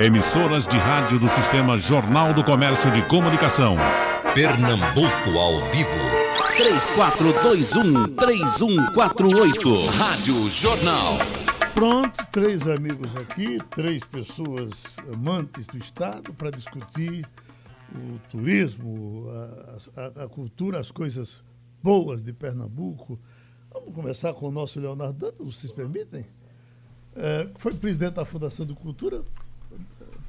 Emissoras de rádio do Sistema Jornal do Comércio de Comunicação. Pernambuco ao vivo. 3421-3148. Rádio Jornal. Pronto, três amigos aqui, três pessoas amantes do Estado para discutir o turismo, a, a, a, cultura, as coisas boas de Pernambuco. Vamos começar com o nosso Leonardo Dantas, vocês permitem? É, foi presidente da Fundação de Cultura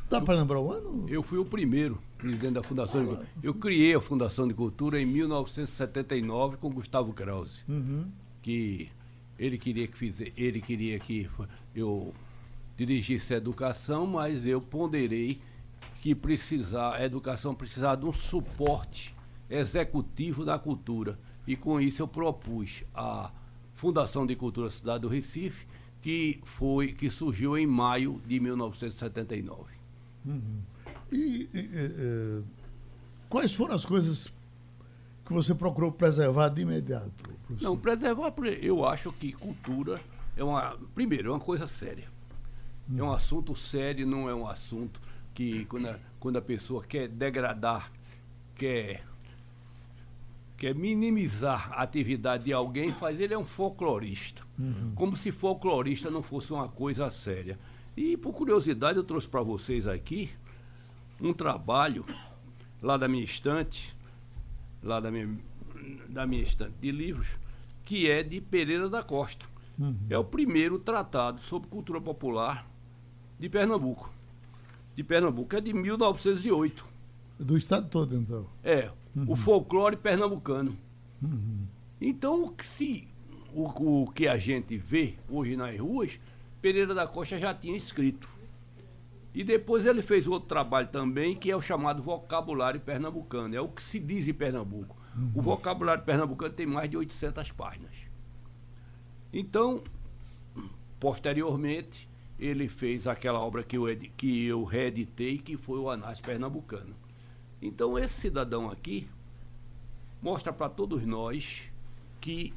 Dá para lembrar o ano? Eu fui o primeiro presidente da Fundação de Cultura. Eu criei a Fundação de Cultura em 1979 com Gustavo Krause, uhum. que ele queria que fiz, ele queria que eu dirigisse a educação, mas eu ponderei que precisar, a educação precisava de um suporte executivo da cultura. E com isso eu propus a Fundação de Cultura Cidade do Recife, que foi que surgiu em maio de 1979. Uhum. E, e, e, quais foram as coisas que você procurou preservar de imediato? Professor? Não, preservar, eu acho que cultura é uma. Primeiro, é uma coisa séria. Uhum. É um assunto sério, não é um assunto que quando a, quando a pessoa quer degradar, quer, quer minimizar a atividade de alguém, faz ele é um folclorista. Uhum. Como se folclorista não fosse uma coisa séria. E por curiosidade eu trouxe para vocês aqui um trabalho lá da minha estante, lá da minha, da minha estante de livros, que é de Pereira da Costa. Uhum. É o primeiro tratado sobre cultura popular de Pernambuco. De Pernambuco, é de 1908. Do estado todo, então? É, uhum. o folclore pernambucano. Uhum. Então, se, o, o que a gente vê hoje nas ruas Pereira da Costa já tinha escrito. E depois ele fez outro trabalho também, que é o chamado vocabulário pernambucano. É o que se diz em Pernambuco. Uhum. O vocabulário pernambucano tem mais de 800 páginas. Então, posteriormente, ele fez aquela obra que eu, que eu reeditei, que foi o Anás Pernambucano. Então, esse cidadão aqui mostra para todos nós que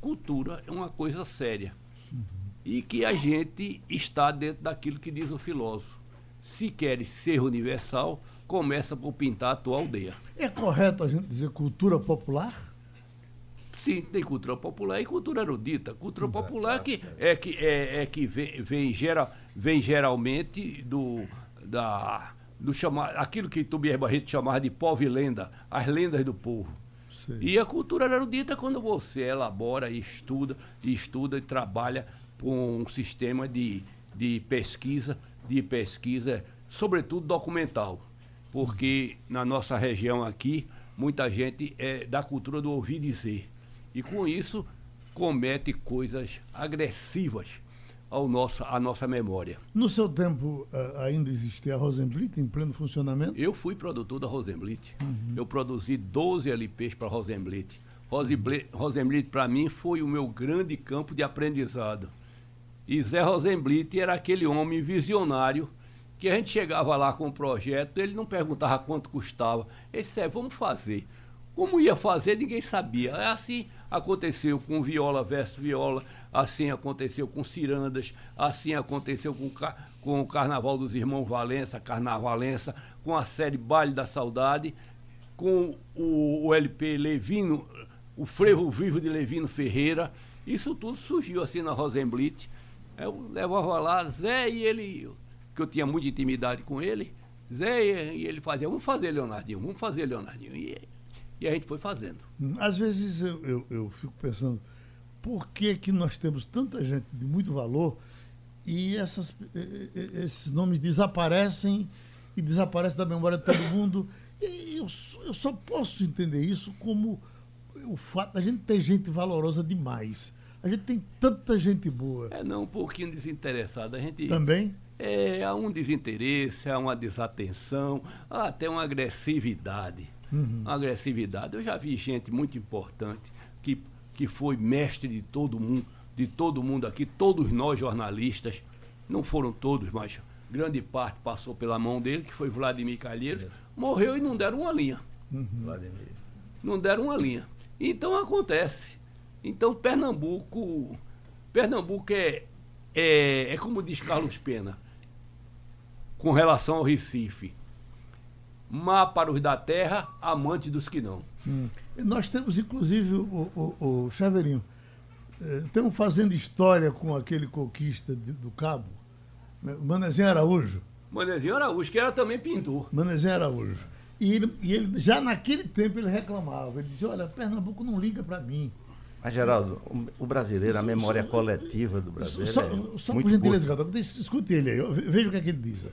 cultura é uma coisa séria. Uhum e que a gente está dentro daquilo que diz o filósofo. Se queres ser universal, começa por pintar a tua aldeia. É correto a gente dizer cultura popular? Sim, tem cultura popular e cultura erudita. Cultura popular que é que, é, é que vem, vem, gera, vem geralmente do, da, do chamar, aquilo que Tobias Barreto chamava de povo e lenda, as lendas do povo. Sim. E a cultura erudita é quando você elabora, estuda, estuda e trabalha um sistema de, de pesquisa, de pesquisa, sobretudo documental, porque na nossa região aqui, muita gente é da cultura do ouvir dizer. E com isso comete coisas agressivas ao nosso, à nossa memória. No seu tempo uh, ainda existia a Rosenblit em pleno funcionamento? Eu fui produtor da Rosenblit. Uhum. Eu produzi 12 LPs para a Rosenblit. Rosenblit, para mim, foi o meu grande campo de aprendizado. E Zé Rosenblit era aquele homem visionário que a gente chegava lá com o projeto, ele não perguntava quanto custava. Ele disse, é, vamos fazer. Como ia fazer, ninguém sabia. É assim aconteceu com Viola versus Viola, assim aconteceu com Cirandas, assim aconteceu com, com o Carnaval dos Irmãos Valença, Carnavalença, com a série Baile da Saudade, com o, o LP Levino, o Frevo Vivo de Levino Ferreira. Isso tudo surgiu assim na Rosenblit eu levava lá, Zé e ele, que eu tinha muita intimidade com ele, Zé e ele fazia, vamos fazer, Leonardinho, vamos fazer, Leonardinho. E, e a gente foi fazendo. Às vezes eu, eu, eu fico pensando, por que, que nós temos tanta gente de muito valor e essas, esses nomes desaparecem e desaparecem da memória de todo mundo? E eu, eu só posso entender isso como o fato da gente ter gente valorosa demais. A gente tem tanta gente boa. É, não, um pouquinho desinteressado. A gente. Também? É, há um desinteresse, há uma desatenção, há até uma agressividade. Uhum. Uma agressividade. Eu já vi gente muito importante que, que foi mestre de todo mundo, de todo mundo aqui, todos nós jornalistas, não foram todos, mas grande parte passou pela mão dele, que foi Vladimir Calheiros, é. morreu e não deram uma linha. Uhum. Vladimir. Não deram uma linha. Então acontece. Então, Pernambuco, Pernambuco é, é, é como diz Carlos Pena, com relação ao Recife. Má para os da terra, amante dos que não. Hum. Nós temos, inclusive, o, o, o Chaveirinho, eh, estamos fazendo história com aquele conquista de, do Cabo, né? Manezinho Araújo. Manezinho Araújo, que era também pintor. Manezinho Araújo. E ele, e ele, já naquele tempo ele reclamava. Ele dizia, olha, Pernambuco não liga para mim. Mas, Geraldo, o brasileiro, a memória coletiva do brasileiro. Só, é só por gentileza, Gado, escute ele aí, veja o que é que ele diz.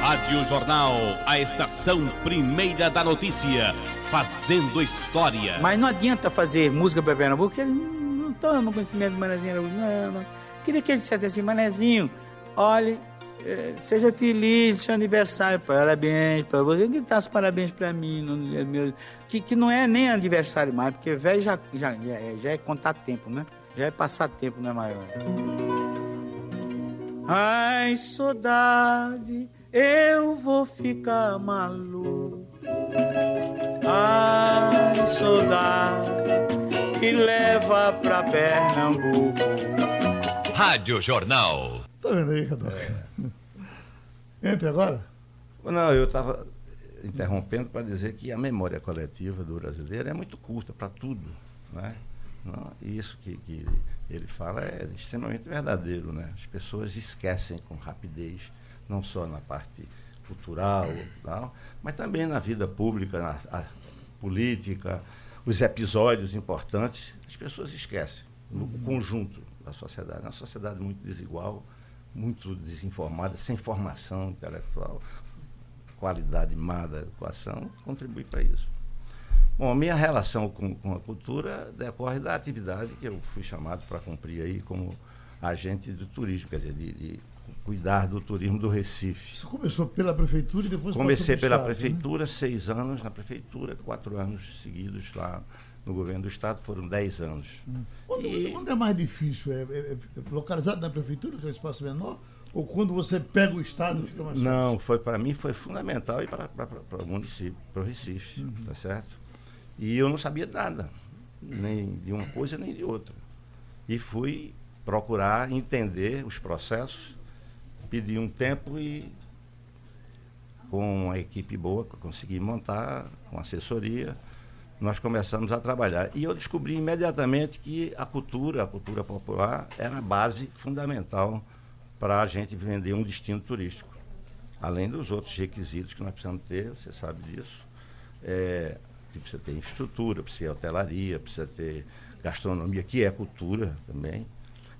Rádio Jornal, a estação primeira da notícia, fazendo história. Mas não adianta fazer música para Pernambuco, porque ele não toma conhecimento do Manezinho Não, não. Queria que ele dissesse assim, Manezinho, olhe, seja feliz, seu aniversário, parabéns para você. Que dá os parabéns para mim, no, meu, que, que não é nem aniversário mais, porque velho já, já, já, é, já é contar tempo, né? Já é passar tempo, não é maior. Ai, saudade, eu vou ficar maluco. Ai, saudade, que leva pra Pernambuco. Rádio Jornal. Tá vendo aí, Cadê? Entre agora? Não, eu estava interrompendo para dizer que a memória coletiva do brasileiro é muito curta para tudo. Né? Não, isso que, que, ele fala é extremamente verdadeiro. Né? As pessoas esquecem com rapidez, não só na parte cultural, tal, mas também na vida pública, na política, os episódios importantes, as pessoas esquecem, no conjunto da sociedade. É uma sociedade muito desigual, muito desinformada, sem formação intelectual, qualidade má da educação, contribui para isso. Bom, a minha relação com, com, a cultura decorre da atividade que eu fui chamado para cumprir aí como agente do turismo, quer dizer, de, de cuidar do turismo do Recife. Você começou pela prefeitura e depois Comecei pela estado, né? prefeitura, né? seis anos na prefeitura, quatro anos seguidos lá no governo do estado, foram dez anos. Hum. Onde, e... onde, é mais difícil? É, é, é, localizado na prefeitura, que é um espaço menor? Ou quando você pega o estado fica mais fácil? Não, foi para mim foi fundamental ir para o município, para o Recife, uhum. tá certo? E eu não sabia nada, nem de uma coisa nem de outra. E fui procurar entender os processos, pedi um tempo e com uma equipe boa consegui montar, com assessoria, nós começamos a trabalhar. E eu descobri imediatamente que a cultura, a cultura popular, era a base fundamental para a gente vender um destino turístico. Além dos outros requisitos que nós precisamos ter, você sabe disso. É, precisa ter infraestrutura, precisa ter hotelaria, precisa ter gastronomia, que é cultura também.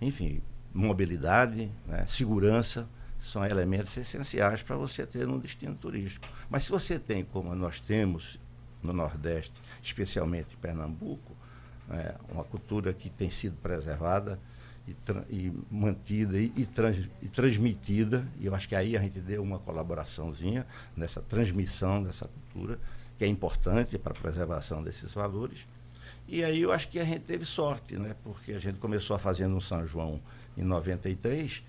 Enfim, mobilidade, né, segurança, são elementos essenciais para você ter um destino turístico. Mas se você tem, como nós temos no Nordeste, especialmente em Pernambuco, é, uma cultura que tem sido preservada e, e mantida e, e, trans, e, transmitida, e eu acho que aí a gente deu uma colaboraçãozinha nessa transmissão dessa cultura, que é importante para a preservação desses valores. E aí eu acho que a gente teve sorte, né? porque a gente começou a fazendo um São João em 93,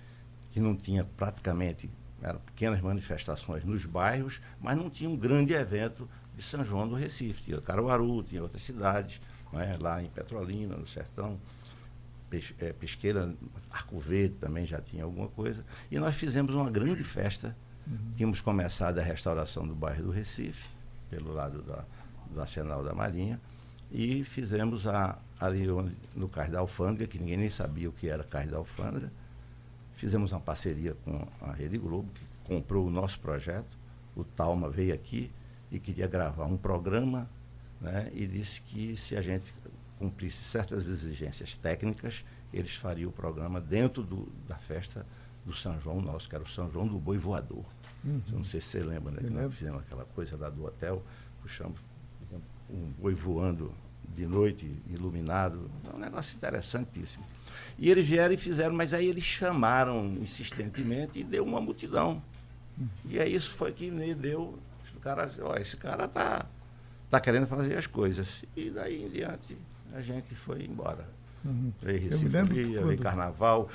que não tinha praticamente, eram pequenas manifestações nos bairros, mas não tinha um grande evento de São João do Recife. Tinha Caruaru, tinha outras cidades, é? lá em Petrolina, no Sertão, é, Pesqueira, Arco Verde também já tinha alguma coisa. E nós fizemos uma grande festa. Uhum. Tínhamos começado a restauração do bairro do Recife, pelo lado da, do Arsenal da Marinha, e fizemos a, ali onde, no Cais da Alfândega, que ninguém nem sabia o que era Cais da Alfândega. Fizemos uma parceria com a Rede Globo, que comprou o nosso projeto. O Talma veio aqui e queria gravar um programa né, e disse que se a gente cumprisse certas exigências técnicas, eles fariam o programa dentro do, da festa do São João nosso, que era o São João do Boi Voador. Uhum. Não sei se você lembra, né? Nós fizemos aquela coisa lá do hotel, puxamos um boi voando de noite, iluminado. É um negócio interessantíssimo. E eles vieram e fizeram, mas aí eles chamaram insistentemente e deu uma multidão. Uhum. E aí isso foi que me deu cara, ó, esse cara tá, tá querendo fazer as coisas. E daí em diante a gente foi embora. Uhum. Veio Recife, quando... veio Carnaval.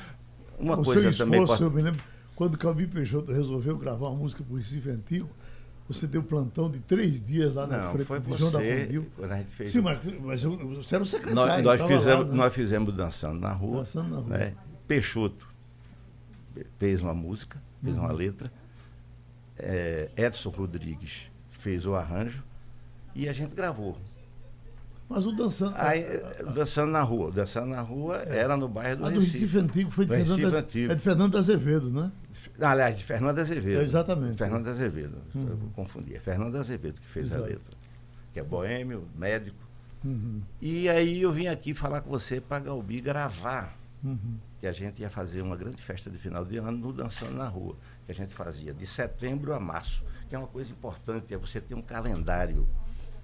Uma o coisa seu também. Esforço, Eu me lembro, quando o Calbi Peixoto resolveu gravar uma música para o Recife Antigo, você deu plantão de três dias lá na Não, frente foi de João da Condil. Quando a gente fez... Sim, mas, mas você era o secretário. Nós, nós fizemos, lá, né? nós fizemos dançando na rua. Dançando na rua. Né? Peixoto fez uma música, fez uma letra. É, Edson Rodrigues fez o arranjo e a gente gravou. Mas o dançando. Aí, dançando na rua. Dançando na rua era no bairro do a do Recife. Antigo foi de Do Fernando, Recife Antigo. é de Fernando Azevedo, né? Aliás, de Fernando Azevedo. É, exatamente. Fernando Azevedo. Eu confundi. É Fernando Azevedo que fez Exato. a letra. Que é boêmio, médico. Uhum, E aí eu vim aqui falar com você para Galbi gravar. uhum. Que a gente ia fazer uma grande festa de final de ano no Dançando na Rua. Que a gente fazia de setembro a março. Que é uma coisa importante, é você ter um calendário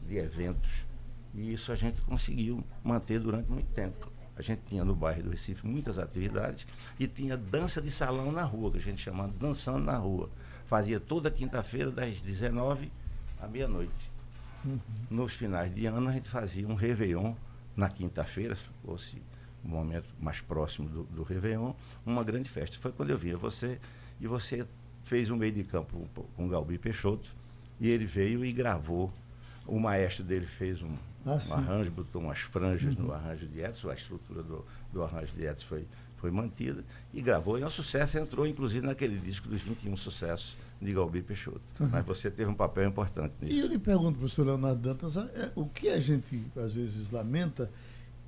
de eventos. E isso a gente conseguiu manter durante muito tempo. A gente tinha no bairro do Recife muitas atividades e tinha dança de salão na rua, que a gente chamava dançando na rua. Fazia toda quinta-feira, das 19 à meia-noite. Nos finais de ano, a gente fazia um Réveillon na quinta-feira, se fosse o momento mais próximo do, do Réveillon, uma grande festa. Foi quando eu via você, e você fez um meio de campo com o Galbi Peixoto, e ele veio e gravou. O maestro dele fez um, Ah, um arranjo, botou umas franjas no arranjo de Edson, a estrutura do, do arranjo de Edson foi, foi mantida, e gravou, e é um sucesso, entrou inclusive naquele disco dos 21 sucessos de Galbi Peixoto. Mas você teve um papel importante E eu nisso. lhe pergunto, professor Leonardo Dantas, é, o que a gente às vezes lamenta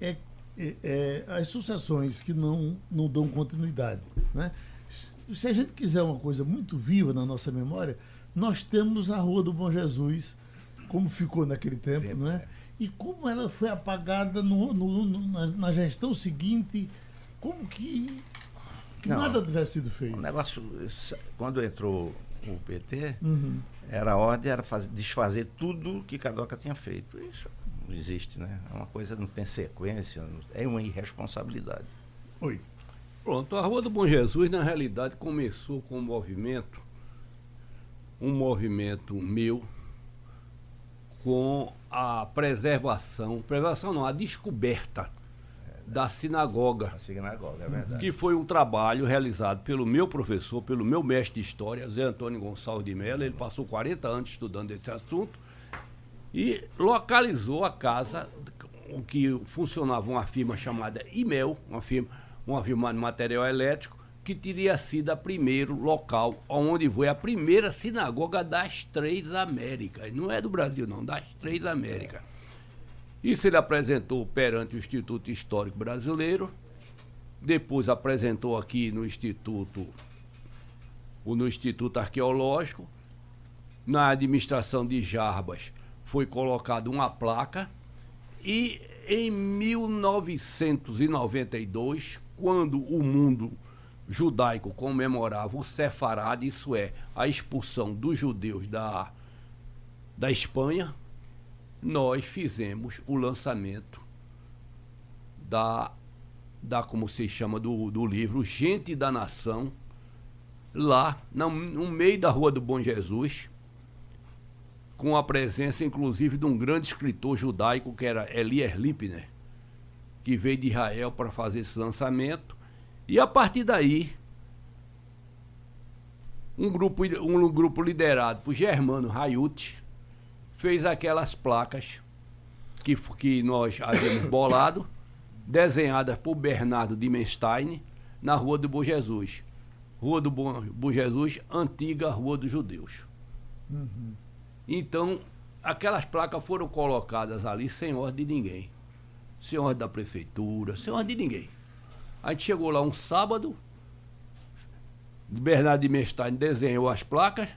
é, é- é as sucessões que não, não dão continuidade. Né? Se- a gente quiser uma coisa muito viva na nossa memória, nós temos a Rua do Bom Jesus, como ficou naquele tempo, Tempo, né? é. e como ela foi apagada no- no- no- na, na gestão seguinte, como que, que Não. nada tivesse sido O feito. negócio, sa- quando entrou o PT, Uhum. era a ordem era faz- desfazer tudo que Cadoca tinha feito. Isso não existe, né? É uma coisa, não tem sequência, não- é uma irresponsabilidade. Oi. Pronto, a Rua do Bom Jesus, na realidade, começou com um movimento, um movimento meu, com a preservação, preservação não, a descoberta da sinagoga, A sinagoga, é verdade. que foi um trabalho realizado pelo meu professor, pelo meu mestre de história, Zé Antônio Gonçalves de Mello. Ele passou 40 anos estudando esse assunto e localizou a casa o que funcionava uma firma chamada Imel, uma firma, uma firma de material elétrico, que teria sido a primeiro local onde foi a primeira sinagoga das três Américas. Não é do Brasil, não, das três Américas. Isso ele apresentou perante o Instituto Histórico Brasileiro, depois apresentou aqui no Instituto, o- no Instituto Arqueológico, na administração de Jarbas foi colocada uma placa e em 1992, quando o mundo judaico comemorava o Sefarad, isso é, a expulsão dos judeus da, da Espanha, nós fizemos o lançamento da, da como se chama, do, do livro Gente da Nação, lá na- no meio da Rua do Bom Jesus, com a presença, inclusive, de um grande escritor judaico, que era Elias Lipner, que veio de Israel para fazer esse lançamento. E a partir daí, um grupo, um grupo liderado por Germano Raiuti fez aquelas placas que, que nós havíamos bolado, desenhadas por Bernardo Dimenstein, na Rua do Bom Jesus. Rua do Bom, Bom Jesus, antiga Rua dos Judeus. Então, aquelas placas foram colocadas ali sem ordem de ninguém. Sem ordem da prefeitura, sem ordem de ninguém. A gente chegou lá um sábado, Bernardo de Mestein desenhou as placas,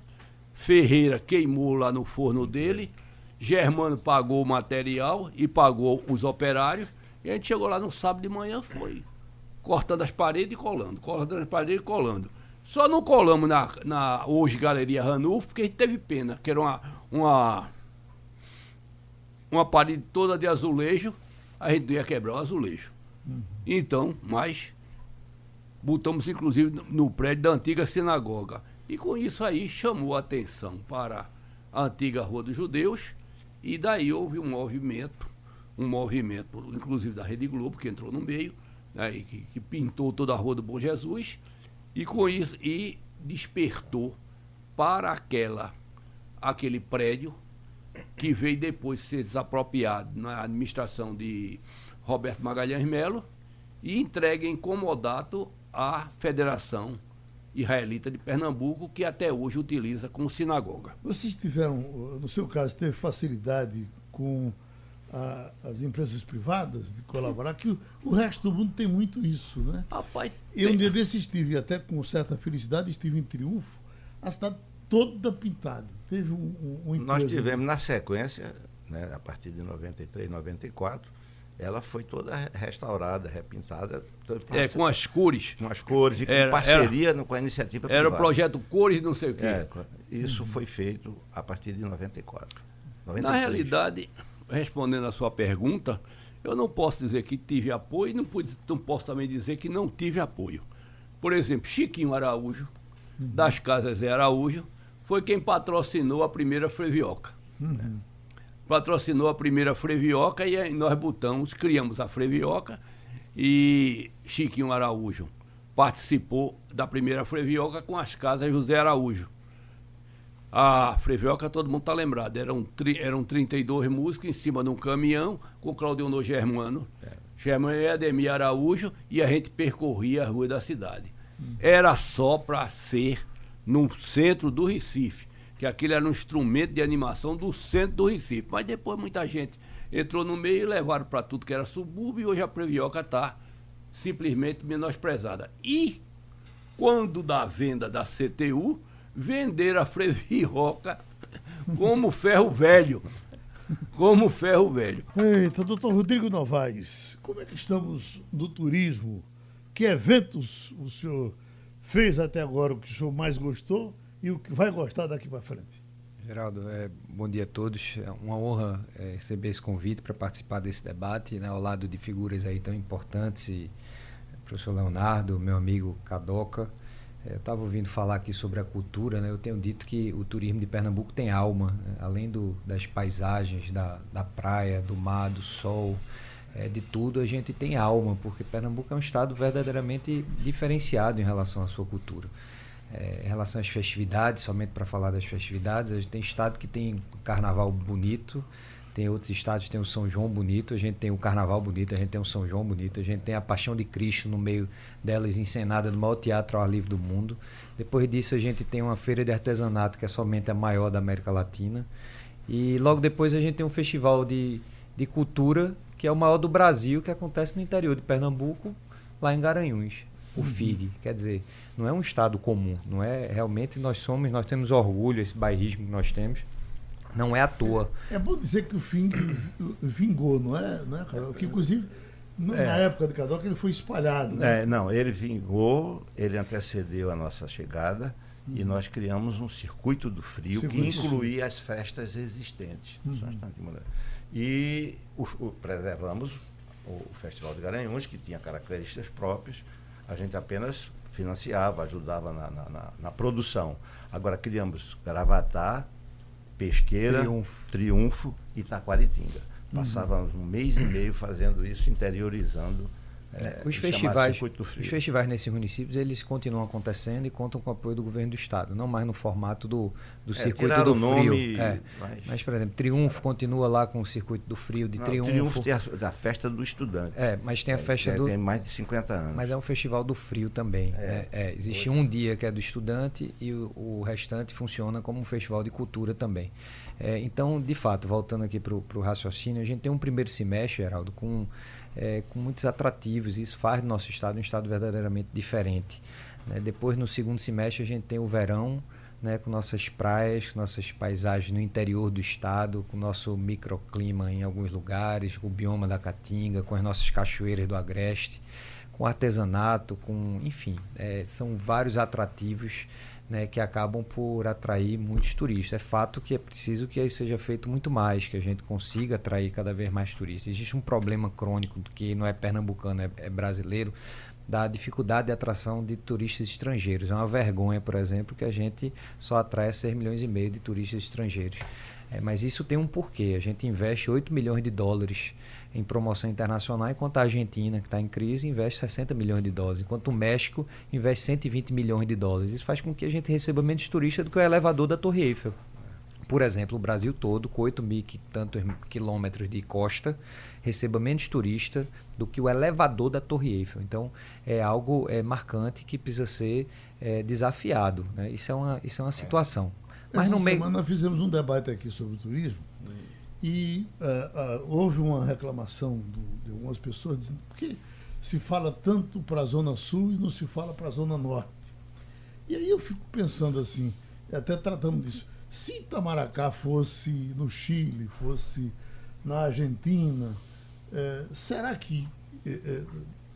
Ferreira queimou lá no forno dele, Germano pagou o material e pagou os operários, e a gente chegou lá no sábado de manhã, foi cortando as paredes e colando, cortando as paredes e colando. Só não colamos na, na hoje Galeria Ranulfo, porque a gente teve pena, que era uma, uma, uma parede toda de azulejo, a gente ia quebrar o azulejo. Então, mas botamos inclusive no- prédio da antiga sinagoga. E com isso aí chamou a atenção para a antiga Rua dos Judeus, e daí houve um movimento, um movimento, inclusive da Rede Globo, que entrou no meio, né, e que, que pintou toda a Rua do Bom Jesus, e com isso, e despertou para aquela, aquele prédio que veio depois ser desapropriado na administração de Roberto Magalhães Melo e entregue em comodato à Federação israelita de Pernambuco, que até hoje utiliza como sinagoga. Vocês tiveram, no seu caso, teve facilidade com a, as empresas privadas de colaborar, que o, o, resto do mundo tem muito isso, né? Rapaz, eu um dia desse estive, até com certa felicidade, estive em Triunfo, a cidade toda pintada. Teve um, um, Nós tivemos na sequência, né, a partir de 93, 94, ela foi toda restaurada, repintada. É, com as cores. Com as cores e com era, parceria era, com a iniciativa Era privada. o projeto Cores não sei o quê. É, isso foi feito a partir de 94. 93. Na realidade, respondendo a sua pergunta, eu não posso dizer que tive apoio, não, pude, não posso também dizer que não tive apoio. Por exemplo, Chiquinho Araújo, uhum. das Casas Zé Araújo, foi quem patrocinou a primeira Frevioca. Uhum. Patrocinou a primeira Frevioca e nós botamos, criamos a Frevioca e Chiquinho Araújo participou da primeira Frevioca com as casas José Araújo. A Frevioca, todo mundo está lembrado, eram, tri, eram 32 músicos em cima de um caminhão com Claudionor Germano, é. Germano e Ademir Araújo, e a gente percorria a rua da cidade. Hum. Era só para ser no centro do Recife, que aquilo era um instrumento de animação do centro do Recife. Mas depois muita gente entrou no meio e levaram para tudo que era subúrbio, e hoje a Frevioca está simplesmente menosprezada. E quando da venda da CTU, vender a Frevioca como ferro velho. Como ferro velho. Eita, doutor Rodrigo Novaes, como é que estamos no turismo? Que eventos o senhor fez até agora, o que o senhor mais gostou e o que vai gostar daqui para frente? Geraldo, é, bom dia a todos. É uma honra é, receber esse convite para participar desse debate, né, ao lado de figuras aí tão importantes, e, professor Leonardo, meu amigo Cadoca, eu estava ouvindo falar aqui sobre a cultura, né? eu tenho dito que o turismo de Pernambuco tem alma, né? além do, das paisagens, da, da praia, do mar, do sol, é, de tudo, a gente tem alma, porque Pernambuco é um estado verdadeiramente diferenciado em relação à sua cultura. É, em relação às festividades, somente para falar das festividades, a gente tem estado que tem carnaval bonito, tem outros estados tem o São João bonito, a gente tem o Carnaval bonito, a gente tem o São João bonito, a gente tem a Paixão de Cristo no meio delas encenada no maior teatro ao ar livre do mundo. Depois disso a gente tem uma feira de artesanato que é somente a maior da América Latina. E logo depois a gente tem um festival de, de cultura que é o maior do Brasil, que acontece no interior de Pernambuco, lá em Garanhuns, o uhum. FIG. Quer dizer, não é um estado comum, não é realmente nós somos, nós temos orgulho, esse bairrismo que nós temos não é à toa. É, é bom dizer que o fim vingou, não é, não é Que inclusive na é. época de Cadoca ele foi espalhado. Né? É, não, ele vingou, ele antecedeu a nossa chegada uhum. e nós criamos um circuito do frio circuito que incluía as festas existentes. Uhum. E o, o, preservamos o Festival de Garanhuns, que tinha características próprias. A gente apenas financiava, ajudava na, na, na, na produção. Agora criamos Gravatar, Pesqueira, Triunfo, Triunfo e Taquaritinga. Passávamos uhum. um mês e meio fazendo isso, interiorizando é, os, festivais, os festivais nesses municípios eles continuam acontecendo e contam com o apoio do governo do estado, não mais no formato do, do é, circuito do frio. É. Mas... mas... por exemplo, Triunfo continua lá com o circuito do frio de não, Triunfo. Triunfo tem a, da festa do estudante. É, mas tem a é, festa do. Tem mais de 50 anos. Mas é um festival do frio também. É. É, existe um dia que é do estudante e o, o, restante funciona como um festival de cultura também. então, de fato, voltando aqui para o raciocínio, a gente tem um primeiro semestre, Geraldo, com é, com muitos atrativos. Isso faz do nosso estado um estado verdadeiramente diferente. Né? Depois, no segundo semestre, a gente tem o verão, né, com nossas praias, com nossas paisagens no interior do estado, com nosso microclima em alguns lugares, com o bioma da Caatinga, com as nossas cachoeiras do Agreste, com artesanato, com, enfim, é, são vários atrativos né, que acabam por atrair muitos turistas. É fato que é preciso que seja feito muito mais, que a gente consiga atrair cada vez mais turistas. Existe um problema crônico que não é pernambucano, é, é brasileiro, da dificuldade de atração de turistas estrangeiros. É uma vergonha, por exemplo, que a gente só atrai 6 milhões e meio de turistas estrangeiros. É, mas isso tem um porquê. A gente investe 8 milhões de dólares em promoção internacional, enquanto a Argentina, que está em crise, investe 60 milhões de dólares, enquanto o México investe 120 milhões de dólares. Isso faz com que a gente receba menos turistas do que o elevador da Torre Eiffel. por exemplo, o Brasil todo, com 8 mil e tantos quilômetros de costa, receba menos turista do que o elevador da Torre Eiffel. Então, é algo é, marcante que precisa ser é, desafiado. Né? Isso, é uma, isso é uma situação. Mas Essa no meio... semana nós fizemos um debate aqui sobre o turismo e uh, uh, houve uma reclamação do, de algumas pessoas dizendo por que se fala tanto para a Zona Sul e não se fala para a Zona Norte. E aí eu fico pensando assim, até tratamos disso, se Itamaracá fosse no Chile, fosse na Argentina, é, será que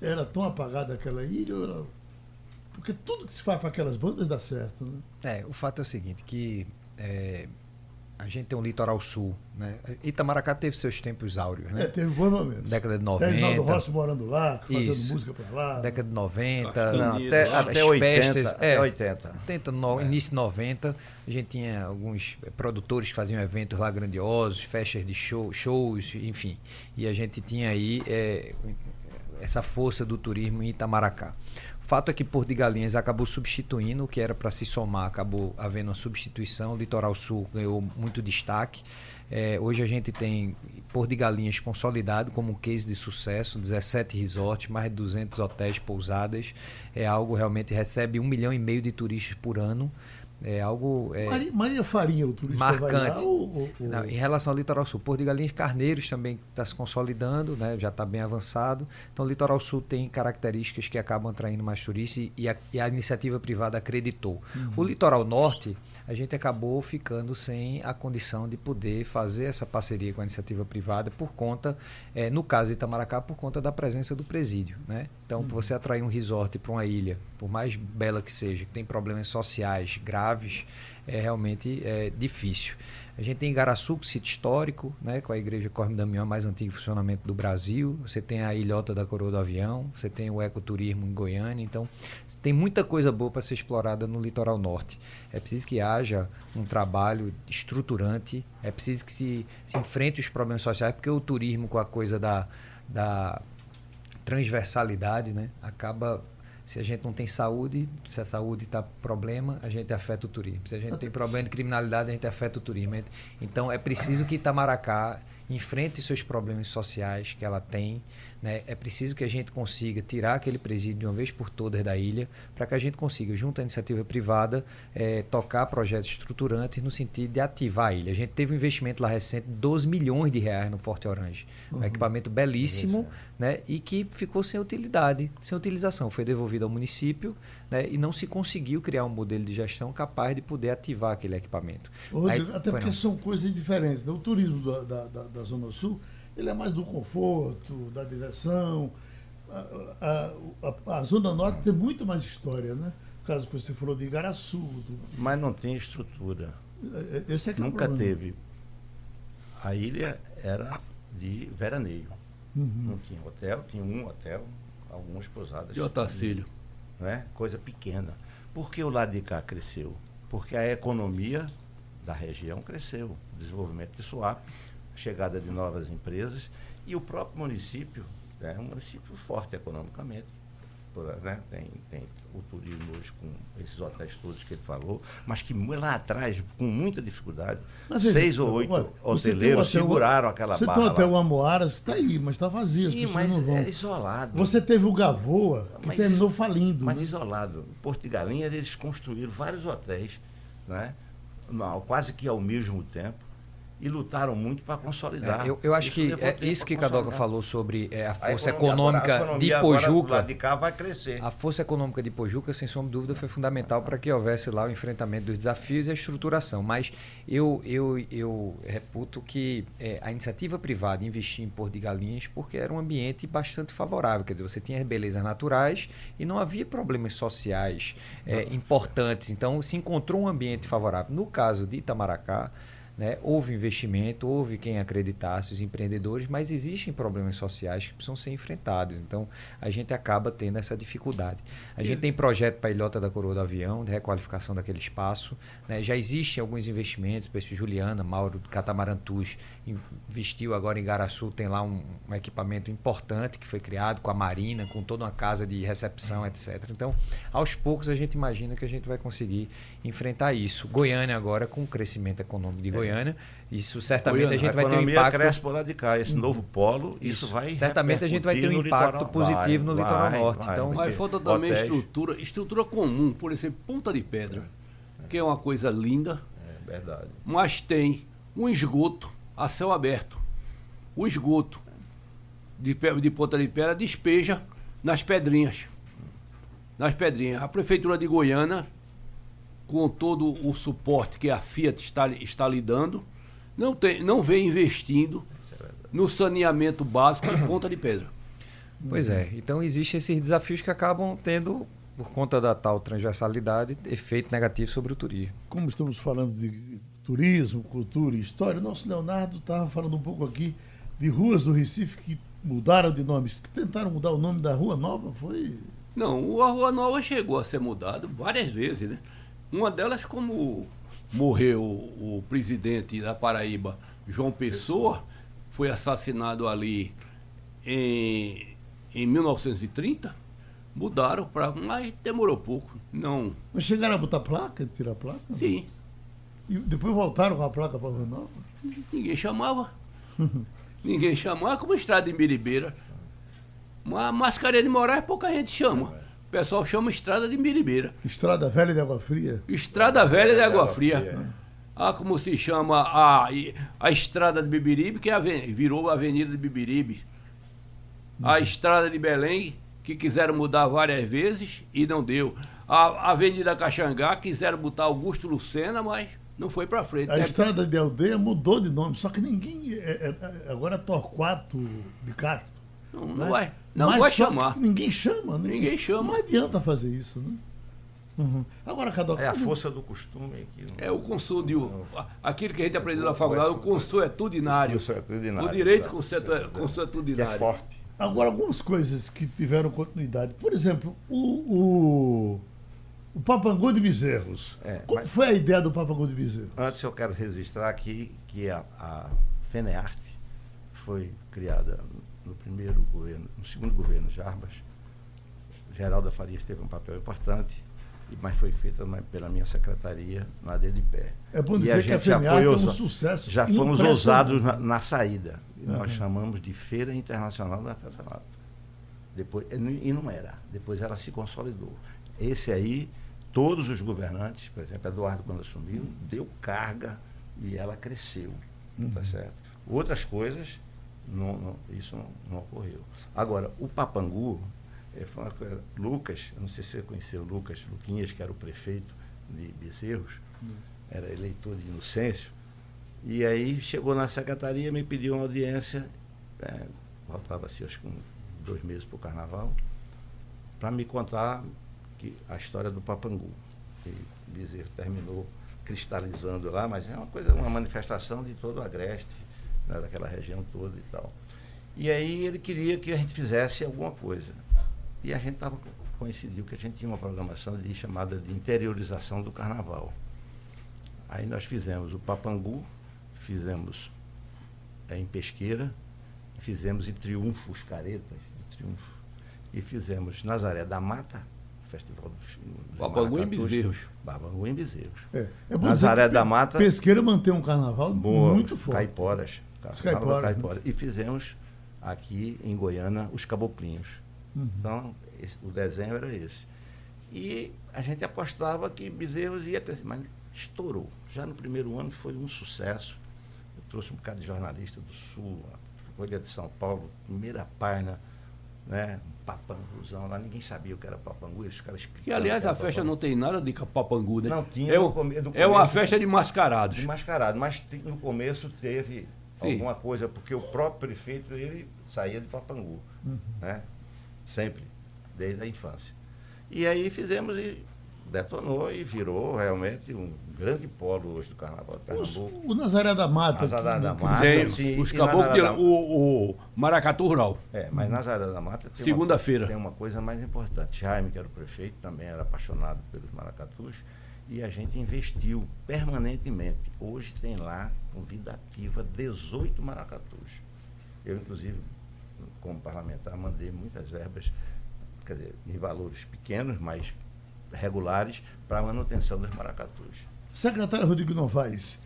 era tão apagada aquela ilha? Era... Porque tudo que se faz para aquelas bandas dá certo, né? É, o fato é o seguinte, que é, a gente tem um litoral sul, né? Itamaracá teve seus tempos áureos, né? É, teve bons momentos. Década de 90. Reinaldo Rossi morando lá, fazendo Isso. música para lá. Década de 90. Não, até, até 80. Festas, é, 80. 80 no, é. Início 90. A gente tinha alguns produtores que faziam eventos lá grandiosos, festas de show, shows, enfim. E a gente tinha aí é, essa força do turismo em Itamaracá. Fato é que Porto de Galinhas acabou substituindo o que era para se somar, acabou havendo uma substituição. O Litoral Sul ganhou muito destaque. É, hoje a gente tem Porto de Galinhas consolidado como um case de sucesso, 17 resorts, mais de 200 hotéis, pousadas. É algo realmente recebe um milhão e meio de turistas por ano. É algo. É, Maria, Maria Farinha, o turista marcante. Lá, ou, ou... Não, em relação ao Litoral Sul, Porto de Galinhas Carneiros também está se consolidando, né, já está bem avançado. Então, o Litoral Sul tem características que acabam atraindo mais turistas e a, e a iniciativa privada acreditou. Uhum. O Litoral Norte a gente acabou ficando sem a condição de poder fazer essa parceria com a iniciativa privada por conta, é, no caso de Itamaracá, por conta da presença do presídio. Né? Então, uhum. você atrair um resort para uma ilha, por mais bela que seja, que tem problemas sociais graves, é realmente é, difícil. A gente tem Igaraçu, sítio histórico, né, com a igreja Corme Damião, mais antigo funcionamento do Brasil. Você tem a Ilhota da Coroa do Avião, você tem o ecoturismo em Goiânia. Então, tem muita coisa boa para ser explorada no litoral norte. É preciso que haja um trabalho estruturante, é preciso que se, se enfrente os problemas sociais, porque o turismo, com a coisa da, da transversalidade, né, acaba se a gente não tem saúde, se a saúde está problema, a gente afeta o turismo. Se a gente tem problema de criminalidade, a gente afeta o turismo. Então é preciso que Itamaracá enfrente seus problemas sociais que ela tem. Né? É preciso que a gente consiga tirar aquele presídio de uma vez por todas da ilha, para que a gente consiga, junto à iniciativa privada, é, tocar projetos estruturantes no sentido de ativar a ilha. A gente teve um investimento lá recente de 12 milhões de reais no Forte Orange. Uhum. Um equipamento belíssimo né? e que ficou sem utilidade, sem utilização. Foi devolvido ao município né? e não se conseguiu criar um modelo de gestão capaz de poder ativar aquele equipamento. Rodrigo, Aí, até porque não. são coisas diferentes. Né? O turismo da, da, da, Zona Sul ele é mais do conforto, da diversão. A, a, a, a Zona Norte tem muito mais história, né? No caso que você falou de Igaraçu. Do... Mas não tem estrutura. É, é, esse é que Nunca é teve. A ilha era de veraneio. Uhum. Não tinha hotel, tinha um hotel, algumas pousadas. E Otacílio? Né? Coisa pequena. Por que o lado de cá cresceu? Porque a economia da região cresceu. O desenvolvimento de Suape, chegada de novas empresas e o próprio município é um município forte economicamente né? tem, tem o turismo hoje com esses hotéis todos que ele falou, mas que lá atrás, com muita dificuldade, mas, seis ou oito hoteleiros hotel, seguraram aquela você barra. Você tem o Hotel Amoaras que está aí, mas está vazio. Sim, mas não é isolado. Você teve o Gavoa, que mas, terminou falindo. Mas né? isolado. Em Porto de Galinhas, eles construíram vários hotéis, né? quase que ao mesmo tempo e lutaram muito para consolidar. É, eu, eu, acho isso que é isso que Cadoca falou sobre é, a força a econômica agora, a de Pojuca. de cá vai crescer. A força econômica de Pojuca, sem sombra de dúvida, foi fundamental para que houvesse lá o enfrentamento dos desafios e a estruturação. Mas eu, eu, eu reputo que é, a iniciativa privada investir em Porto de Galinhas porque era um ambiente bastante favorável. Quer dizer, você tinha as belezas naturais e não havia problemas sociais é, importantes. Então, se encontrou um ambiente favorável. No caso de Itamaracá, né? Houve investimento, houve quem acreditasse, os empreendedores, mas existem problemas sociais que precisam ser enfrentados. Então, a gente acaba tendo essa dificuldade. A gente tem projeto para a Ilhota da Coroa do Avião, de requalificação daquele espaço. Né? Já existem alguns investimentos, o Juliana, Mauro de Catamarantus investiu agora em Garaçu, tem lá um, um, equipamento importante que foi criado com a Marina, com toda uma casa de recepção, etc. Então, aos poucos, a gente imagina que a gente vai conseguir enfrentar isso. Goiânia agora, com o crescimento econômico de Goiânia, Goiânia. Isso certamente Goiânia, a gente a vai ter um impacto. cresce por lá de cá. Esse novo polo, isso, vai. Certamente a gente vai ter um no impacto litoral. positivo no Vai, litoral vai, norte. vai, Então, vai Mas falta também hotéis. estrutura, estrutura comum, por exemplo, Ponta de Pedra, que é uma coisa linda, É verdade. mas tem um esgoto a céu aberto. O esgoto de, de Ponta de Pedra despeja nas pedrinhas. Nas pedrinhas. A Prefeitura de Goiânia, com todo o suporte que a Fiat está, lhe- está lhe dando, não, tem, não vem investindo no saneamento básico de Ponta de Pedra. Pois é, então existem esses desafios que acabam tendo, por conta da tal transversalidade, efeito negativo sobre o turismo. Como estamos falando de turismo, cultura e história, nosso Leonardo estava falando um pouco aqui de ruas do Recife que mudaram de nomes. Que tentaram mudar o nome da rua nova, foi. Não, a Rua Nova chegou a ser mudada várias vezes, né? Uma delas, como morreu o presidente da Paraíba, João Pessoa, foi assassinado ali em, em 1930, mudaram para. Mas demorou pouco. Não. Mas chegaram a botar placa, tirar a placa? Sim, E depois voltaram com a placa para a rua nova? ninguém chamava. ninguém chamava, como estrada de Miribeira. Uma mascaria de Moraes pouca gente chama. O pessoal chama estrada de Miribeira. Estrada Velha de Água Fria. Estrada Velha de Água Água Fria. Fria. Ah, como se chama a, a Estrada de Bibiribe, que é virou a Avenida de Bibiribe. A Estrada de Belém, que quiseram mudar várias vezes e não deu. A Avenida Caxangá, quiseram botar Augusto Lucena, mas não foi para frente. A É- estrada de aldeia mudou de nome, só que ninguém. é- é- agora é Torquato de Castro. Não, né? não vai, não Mas vai chamar. Ninguém chama, né? Ninguém chama. Não adianta fazer isso, né? Uhum. Agora, Cadoca. É a força do costume que não- É o consumo, aquilo que a gente aprendeu na faculdade, o consuetudinário. Consuetudinário, O direito exato. consuetu- Que é consuetudinário. forte. Agora, algumas coisas que tiveram continuidade. Por exemplo, o, o, o Papangu de Bezerros. É, Como mas- foi a ideia do Papangu de Bezerros? Antes eu quero registrar aqui que a, a FENEARTE foi criada no primeiro governo, no segundo governo Jarbas. Geralda Farias teve um papel importante, mas foi feita pela minha secretaria na DDPé. É bom E dizer que a gente já FENEARTE é um ousa- sucesso Já fomos ousados na, na saída. Nós Uhum. chamamos de Feira Internacional do Artesanato. Depois, e não era. Depois ela se consolidou. Esse aí, todos os governantes, por exemplo, Eduardo, quando assumiu, deu carga e ela cresceu. Tá certo? Outras coisas, não, não- isso não, não ocorreu. Agora, o Papangu, é, Lucas, não sei se você conheceu o Lucas Luquinhas, que era o prefeito de Bezerros, era eleitor de Inocêncio, e aí chegou na secretaria, me pediu uma audiência, é, faltava assim, acho que um, dois meses para o carnaval, para me contar que, a história do Papangu. E Bezerro terminou cristalizando lá, mas é uma coisa, uma manifestação de todo o Agreste, né, daquela região toda e tal. E aí ele queria que a gente fizesse alguma coisa. E a gente tava, coincidiu que a gente tinha uma programação de, chamada de interiorização do carnaval. Aí nós fizemos o Papangu, fizemos é, em Pesqueira, fizemos em Triunfo os Caretas, em Triunfo, e fizemos Nazaré da Mata, Festival dos, dos Papangu em Bezerros. Papangu em Bezerros. É, é bom Nazaré da Mata. Pesqueira mantém um carnaval Boa, muito forte. Caiporas. Os da caiporas, né? Caipora. E fizemos aqui em Goiânia os caboclinhos. Uhum. Então, esse- o desenho era esse. E a gente apostava que Bezerros ia crescer, mas estourou. Já no primeiro ano foi um sucesso. Eu trouxe um bocado de jornalista do Sul, a Folha de São Paulo, primeira página, né? Um papanguzão lá, ninguém sabia o que era papangu, eles caras explicavam. Que, aliás, a festa papangu. não tem nada de papangu, né? Não tinha É, no come- no é uma começo- festa de mascarados. de mascarado, mas no começo teve Sim. alguma coisa, porque o próprio prefeito ele saía de Papangu, né? Sempre, desde a infância. E aí fizemos e detonou e virou realmente um grande polo hoje do Carnaval de Os- Pernambuco. o Nazaré da Mata. Nazaré da que- Mata. Tem sim, os caboclos, da- o, o Maracatu Rural. É, mas Nazaré da Mata tem uma- Segunda-feira. Tem uma coisa mais importante. Jaime, que era o prefeito, também era apaixonado pelos maracatus. E a gente investiu permanentemente. Hoje tem lá, com vida ativa, 18 maracatus. Eu, inclusive, como parlamentar, mandei muitas verbas, quer dizer, em valores pequenos, mas regulares, para a manutenção dos maracatus. Secretário Rodrigo Novaes,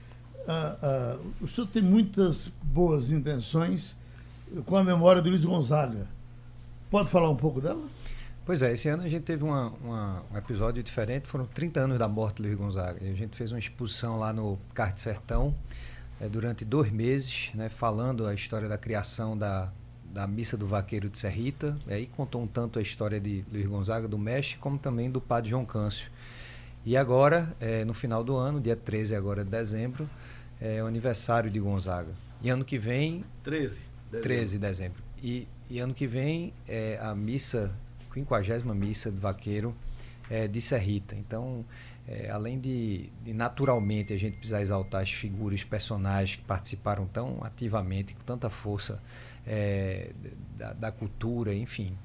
ah, ah, o senhor tem muitas boas intenções com a memória do Luiz Gonzaga. Pode falar um pouco dela? Pois é, esse ano a gente teve uma, uma, um episódio diferente, foram 30 anos da morte do Luiz Gonzaga. E a gente fez uma exposição lá no Carte Sertão é, durante dois meses, né, falando a história da criação da, da Missa do Vaqueiro de Serrita. Aí contou um tanto a história de Luiz Gonzaga, do Mestre, como também do padre João Câncio. E agora, é, no final do ano, dia 13 agora de dezembro, é o aniversário de Gonzaga. E ano que vem... 13. Dezembro. 13 de dezembro. E, e ano que vem é a missa 50 missa do vaqueiro é, de Serrita. Então, é, além de, de, naturalmente a gente precisar exaltar as figuras, os personagens que participaram tão ativamente, com tanta força é, da, da, cultura, enfim.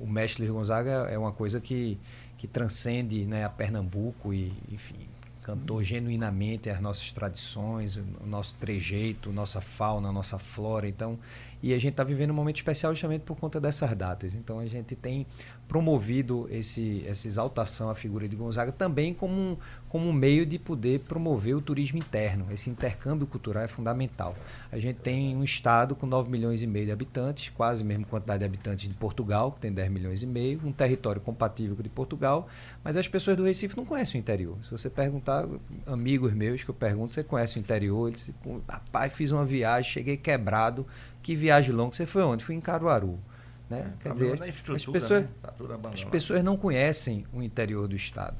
O mestre Luiz Gonzaga é uma coisa que, que transcende né, a Pernambuco e, enfim, cantou uhum. genuinamente as nossas tradições, o nosso trejeito, nossa fauna, nossa flora. Então, e a gente está vivendo um momento especial justamente por conta dessas datas. Então a gente tem promovido esse, essa exaltação à figura de Gonzaga também como um, como um meio de poder promover o turismo interno. Esse intercâmbio cultural é fundamental. A gente tem um estado com 9 milhões e meio de habitantes, quase a mesma quantidade de habitantes de Portugal, que tem 10 milhões e meio, um território compatível com o de Portugal, mas as pessoas do Recife não conhecem o interior. Se você perguntar, amigos meus que eu pergunto, você conhece o interior? Eles dizem, rapaz, fiz uma viagem, cheguei quebrado. Que viagem longa. Você foi onde? Fui em Caruaru. Né? É, Quer dizer, as pessoas, né? tá as pessoas não conhecem o interior do Estado.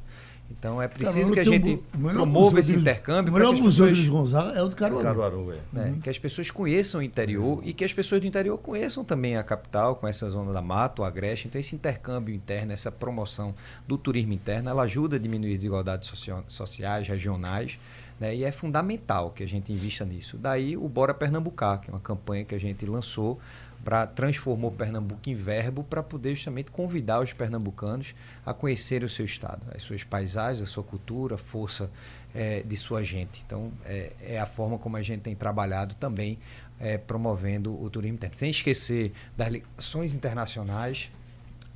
Então é preciso que a gente um, promova esse intercâmbio. O melhor museu de Gonzaga é o de Caruaru. Caruaru é. Né? Uhum. Que as pessoas conheçam o interior uhum. e que as pessoas do interior conheçam também a capital, com essa zona da mata, o agreste. Então esse intercâmbio interno, essa promoção do turismo interno, ela ajuda a diminuir desigualdades socio sociais, regionais. Né? E é fundamental que a gente invista nisso. Daí o Bora Pernambucar, que é uma campanha que a gente lançou para transformou Pernambuco em verbo para poder justamente convidar os pernambucanos a conhecer o seu estado, as suas paisagens, a sua cultura, a força é, de sua gente. Então é, é, a forma como a gente tem trabalhado também é, promovendo o turismo interno. Sem esquecer das ligações internacionais,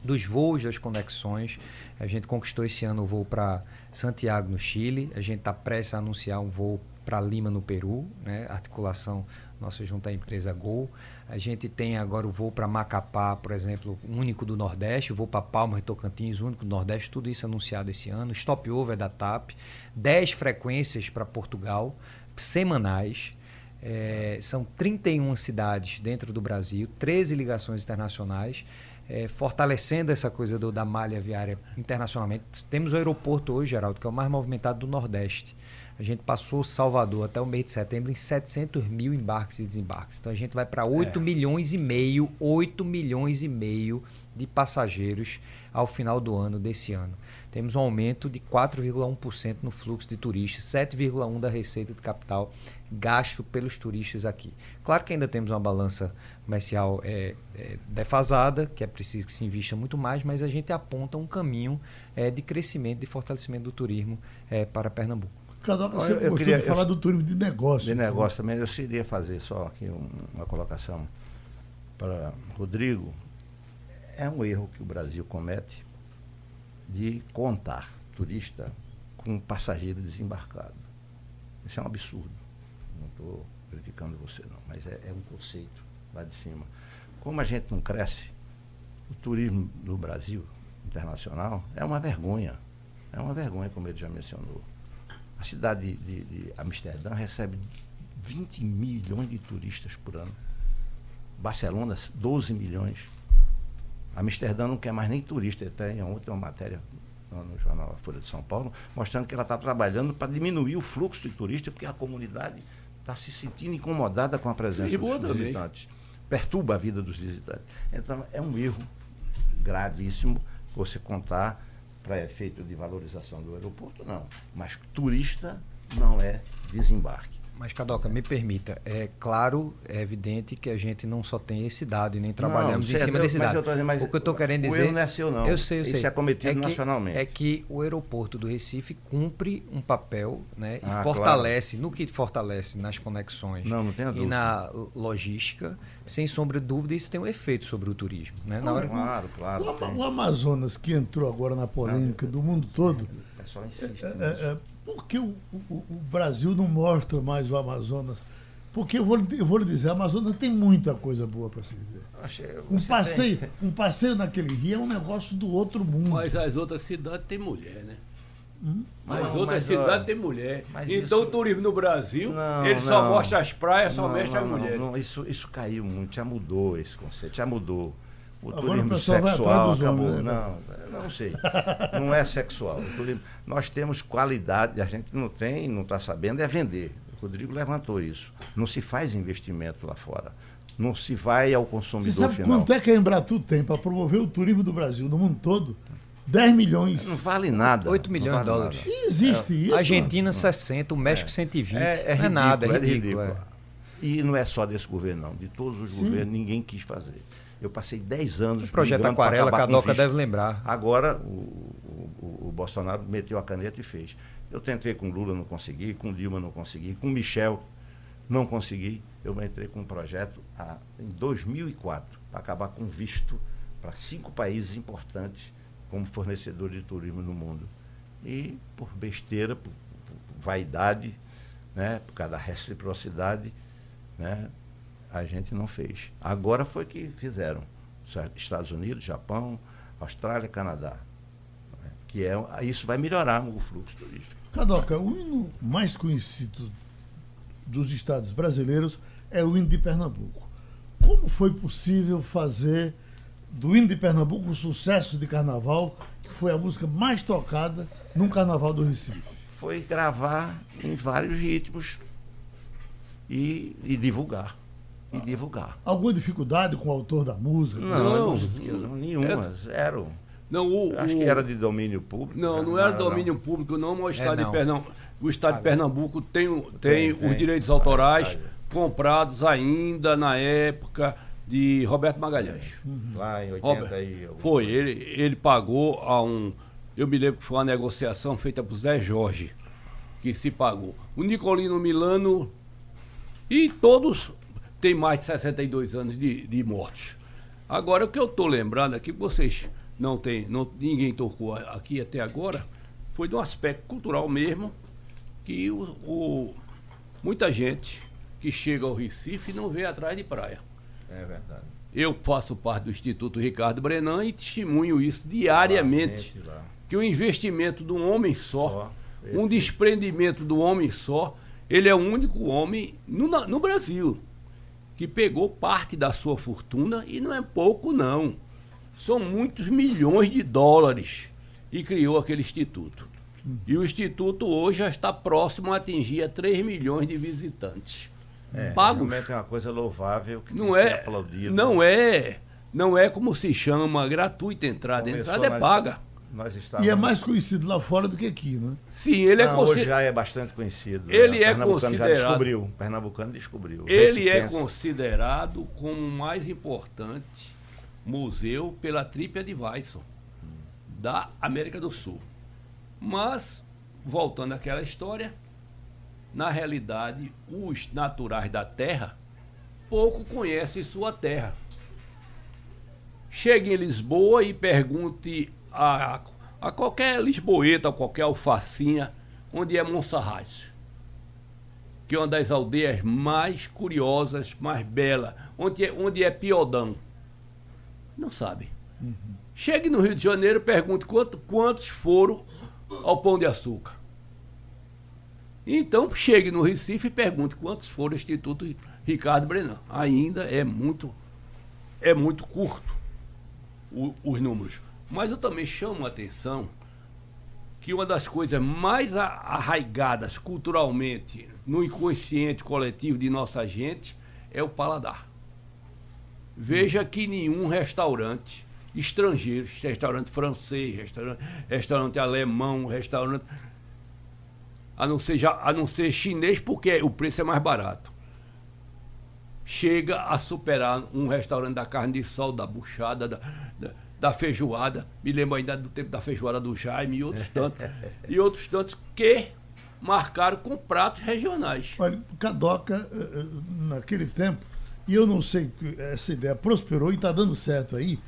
dos voos, das conexões. A gente conquistou esse ano o voo para Santiago, no Chile. A gente está prestes a anunciar um voo para Lima, no Peru, né? articulação nossa junto à empresa Gol. A gente tem agora o voo para Macapá, por exemplo, único do Nordeste, o voo para Palmas e Tocantins, único do Nordeste, tudo isso anunciado esse ano. Stopover da TAP, 10 frequências para Portugal, semanais. É, são 31 cidades dentro do Brasil, 13 ligações internacionais é, fortalecendo essa coisa do, da malha viária internacionalmente. Temos o aeroporto hoje, Geraldo, que é o mais movimentado do Nordeste. A gente passou Salvador até o mês de setembro em 700 mil embarques e desembarques. Então a gente vai para 8 é. milhões e meio, 8 milhões e meio de passageiros ao final do ano desse ano. Temos um aumento de 4,1% no fluxo de turistas, 7,1% da receita de capital gasto pelos turistas aqui. Claro que ainda temos uma balança comercial é, é, defasada, que é preciso que se invista muito mais, mas a gente aponta um caminho é, de crescimento, de fortalecimento do turismo é, para Pernambuco. Cadoca, você eu, eu queria falar do turismo de negócio. De negócio também, eu queria fazer só aqui uma colocação para Rodrigo. É um erro que o Brasil comete de contar turista com passageiro desembarcado. Isso é um absurdo. Não estou criticando você não, mas é, é um conceito lá de cima. Como a gente não cresce, o turismo no Brasil, internacional, é uma vergonha. É uma vergonha, como ele já mencionou. A cidade de, de, Amsterdã recebe 20 milhões de turistas por ano. Barcelona, 12 milhões. Amsterdã não quer mais nem turista. Tem ontem uma matéria no jornal A Folha de São Paulo, mostrando que ela está trabalhando para diminuir o fluxo de turistas, porque a comunidade está se sentindo incomodada com a presença dos visitantes perturba a vida dos visitantes. Então, é um erro gravíssimo você contar para efeito de valorização do aeroporto, não. Mas turista não é desembarque. Mas, Cadoca, me permita, é claro, é evidente que a gente não só tem esse dado e nem trabalhamos não, em cima desse dado. Dizendo, o que eu estou querendo dizer. O erro não é seu, não. Eu sei, eu sei. Isso é cometido é que, nacionalmente. É que o aeroporto do Recife cumpre um papel né, ah, e fortalece, claro. no que fortalece nas conexões não, não e na logística, sem sombra de dúvida, isso tem um efeito sobre o turismo. Né? Na hora... Claro, claro. O, o, Amazonas, que entrou agora na polêmica do mundo todo. É, é, é, por que o, o- o Brasil não mostra mais o Amazonas? Porque eu vou, lhe- eu vou lhe dizer, a Amazonas tem muita coisa boa para se ver. Achei- Um passeio, tem- um passeio naquele rio é um negócio do outro mundo. Mas as outras cidades têm mulher, né? As Não, outras mas, cidades ó, têm mulher. mas Então isso- o turismo no Brasil, Não, ele só não. mostra as praias, só não, as não, mulheres. não, isso, isso caiu muito, já mudou esse conceito, já mudou. O turismo sexual acabou. homens, né? Não, não sei. Não é sexual. O turismo- nós temos qualidade, a gente não tem, não está sabendo, é vender. O Rodrigo levantou isso. Não se faz investimento lá fora. Não se vai ao Você consumidor sabe final. quanto é que a Embratu tem para promover o turismo do Brasil no mundo todo? 10 milhões. Não vale nada. 8 não milhões vale de dólares. nada. Existe isso. Argentina 60, o México 120. É, é não é nada, é ridículo, ridículo. é. E não é só desse governo, não. De todos os governos, ninguém quis fazer. Eu passei 10 anos. O projeto Aquarela, Cadoca deve lembrar. Agora o, o- o Bolsonaro meteu a caneta e fez. Eu tentei com Lula, não consegui, com Dilma não consegui, com Michel não consegui. Eu entrei com um projeto ah, em 2004 para acabar com visto para cinco países importantes como fornecedor de turismo no mundo. E por besteira, por, por vaidade, né, por causa da reciprocidade, né, a gente não fez. Agora foi que fizeram. Estados Unidos, Japão, Austrália, Canadá. Que é, isso vai melhorar o fluxo turístico. Cadoca, o hino mais conhecido dos estados brasileiros é o hino de Pernambuco. Como foi possível fazer do hino de Pernambuco o sucesso de carnaval, que foi a música mais tocada num carnaval do Recife? Foi gravar em vários ritmos e, e divulgar. E divulgar. Alguma dificuldade com o autor da música? Não, Não, não, nenhuma, zero. Não, o, Acho o- que era de domínio público. Não, né? não era domínio público, não, mas o Estado, não. de, Pernambuco, o estado de Pernambuco tem, Tem, tem, tem. os direitos autorais comprados ainda na época de Roberto Magalhães. Lá em 80 Robert, e alguma foi, ele, ele pagou a um. Eu me lembro que foi uma negociação feita por Zé Jorge, que se pagou. O Nicolino Milano e todos têm mais de 62 anos de, de mortes. Agora, o que eu estou lembrando aqui, que vocês não têm, não, ninguém tocou aqui até agora, foi de um aspecto cultural mesmo, que o, o- muita gente que chega ao Recife não vê atrás de praia. É verdade. Eu faço parte do Instituto Ricardo Brenan e testemunho isso diariamente. Lá, lá. Que o investimento de um homem só, Só. um desprendimento do homem só, ele é o único homem no, no Brasil que pegou parte da sua fortuna e não é pouco, não. São muitos milhões de dólares e criou aquele instituto. E o instituto hoje já está próximo a atingir a 3 milhões de visitantes. É, Pagos. realmente é uma coisa louvável que Não é, aplaudido. não é, não é como se chama gratuita entrada. Começou entrada é paga. Nós estávamos... E é mais conhecido lá fora do que aqui, né? Sim, ele é Não, hoje considerado. já é bastante conhecido. Ele né? é Pernambucano já considerado- descobriu. O Pernambucano descobriu. Ele é considerado como o mais importante museu pela Trípia de Weisson da América do Sul. Mas, voltando àquela história, na realidade, os naturais da terra pouco conhecem sua terra. Chegue em Lisboa e pergunte a, a qualquer lisboeta, a qualquer alfacinha, onde é Monserrate que é uma das aldeias mais curiosas, mais belas, onde é, onde é Piodão. Não sabe. Chegue no Rio de Janeiro e pergunte quanto- quantos foram ao Pão de Açúcar. Então, chegue no Recife e pergunte quantos foram ao Instituto Ricardo Brenan. Ainda é muito, é muito curto o- os números. Mas eu também chamo a atenção que uma das coisas mais arraigadas culturalmente no inconsciente coletivo de nossa gente é o paladar. Veja que nenhum restaurante estrangeiro, restaurante francês, restaurante, restaurante alemão, restaurante a não ser já, a não ser chinês porque o preço é mais barato. Chega a superar um restaurante da carne de sol, da buchada, da, da, da feijoada. Me lembro ainda do tempo da feijoada do Jaime e outros tantos. e outros tantos que marcaram com pratos regionais. Olha, Cadoca, eh, eh, naquele tempo, e eu não sei que essa ideia prosperou e está dando certo aí,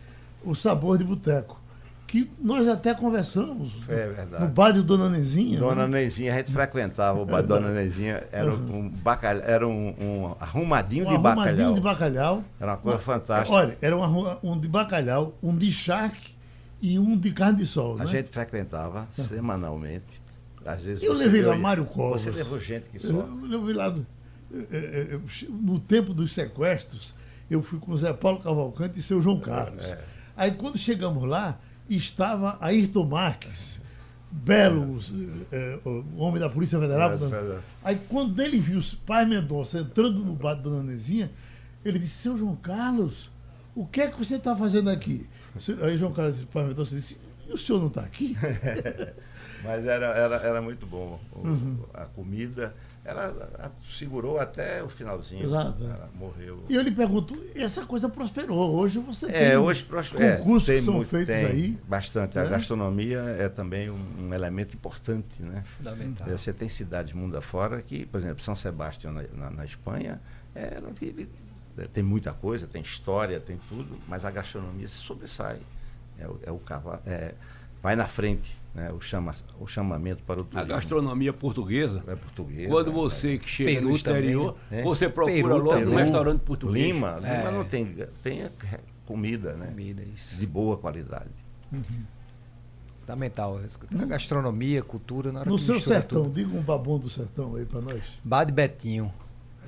o sabor de boteco. Que nós até conversamos É verdade. no bar de Dona Nezinha. Dona né? Nezinha, a gente frequentava o bar de Dona Nezinha, era um, bacalhau, era um, um arrumadinho um de arrumadinho bacalhau. de bacalhau. Era uma coisa fantástica. Olha, era um, um de bacalhau, um de charque e um de carne de sol. A né? gente frequentava semanalmente. Às vezes Eu levei lá Mário Covas. Você levou gente que só. eu levei lá. do- eh, eh, eh, No tempo dos sequestros, eu fui com o Zé Paulo Cavalcante e seu João Carlos. É. Aí quando chegamos lá, estava Ayrton Marques, belo eh, o homem da Polícia Federal. É. Aí quando ele viu o pai Mendonça entrando no bar da Dona Nezinha, ele disse, seu João Carlos, o que é que você está fazendo aqui? Aí João Carlos disse, pai Mendonça disse, e o senhor não está aqui? Mas era, era, era muito bom. O- Uhum. A comida. Ela a- segurou até o finalzinho. Exato, é. Ela morreu. E eu lhe pergunto, essa coisa prosperou. Hoje você É, tem hoje pros- é, concursos tem que são muito- feitos tem aí. Bastante. A né? gastronomia é também um, um elemento importante, né? Fundamental. É, Você tem cidades mundo afora que, por exemplo, São Sebastião na, na, na Espanha, é, ela vive, é, tem muita coisa, tem história, tem tudo, mas a gastronomia se sobressai. É, o- é o cavalo, é, vai na frente, né? O, chama, o chamamento para o A turismo. gastronomia portuguesa. É português. Quando você que chega Peru no exterior, também, né? você procura Peru logo um restaurante português. Lima, Lima É. não tem, tem é, comida, né? Comida, isso. De boa qualidade. Fundamental. A gastronomia, cultura, na hora No que seu sertão, tudo. diga um babão do sertão aí para nós. Bar de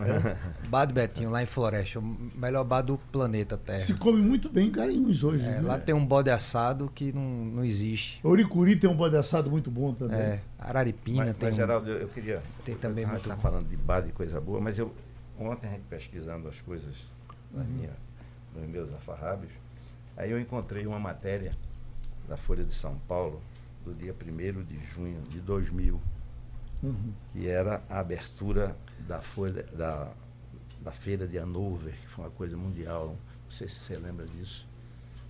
Betinho. Bar de Betinho, lá em Floresta. O melhor bar do planeta Terra. Se come muito bem em Garanhuns hoje. É, né? lá tem um bode assado que não, não existe. Oricuri tem um bode assado muito bom também. É, Araripina Mas, tem mas um- Geraldo, eu eu queria. tem também a muito tá bom. falando de bar de coisa boa, mas eu ontem a gente pesquisando as coisas na minha, nos meus afarrábios, aí eu encontrei uma matéria da Folha de São Paulo do dia 1 de junho de 2000, Uhum. que era a abertura da Folha da, da feira de Hanover, que foi uma coisa mundial. Não sei se você lembra disso.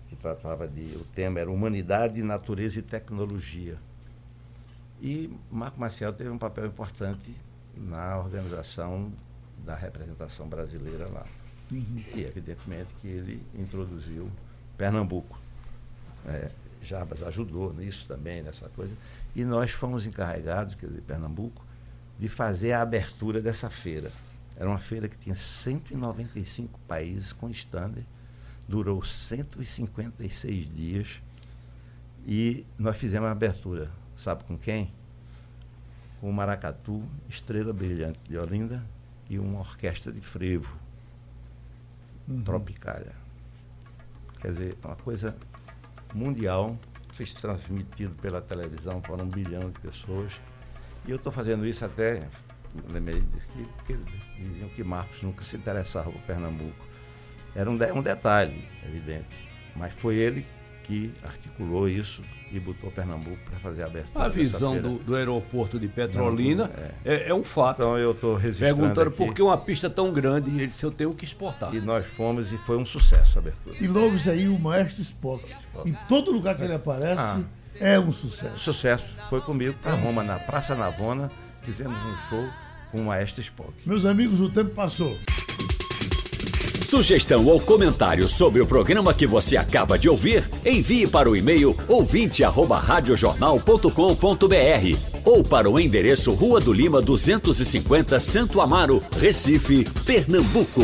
Que tratava de. O tema era Humanidade, Natureza e Tecnologia. E Marco Maciel teve um papel importante na organização da representação brasileira lá. Uhum. E, evidentemente, que ele introduziu Pernambuco. É, Jarbas ajudou nisso também, nessa coisa. E nós fomos encarregados, quer dizer, Pernambuco, de fazer a abertura dessa feira. Era uma feira que tinha 195 países com estander, durou 156 dias e nós fizemos a abertura. Sabe com quem? Com o Maracatu, Estrela Brilhante de Olinda e uma orquestra de frevo, Uhum. Quer dizer, uma coisa mundial, foi transmitido pela televisão para um bilhão de pessoas. E eu estou fazendo isso até, lembrei de que, que eles diziam que Marcos nunca se interessava por Pernambuco. Era um, de- um detalhe, evidente. Mas foi ele que articulou isso e botou Pernambuco para fazer a abertura. A visão do, do aeroporto de Petrolina é, é um fato. Então eu estou registrando Perguntando por que uma pista tão grande e ele disse, eu tenho que exportar. E nós fomos e foi um sucesso a abertura. E louve-se aí o maestro Spock. Em todo lugar que ele aparece, Ah. É um sucesso. Sucesso. Foi comigo para Roma, na Praça Navona, fizemos um show com o Maestro Spock. Meus amigos, o tempo passou. Sugestão ou comentário sobre o programa que você acaba de ouvir, envie para o e-mail ouvinte@radiojornal.com.br ou para o endereço Rua do Lima 250, Santo Amaro, Recife, Pernambuco.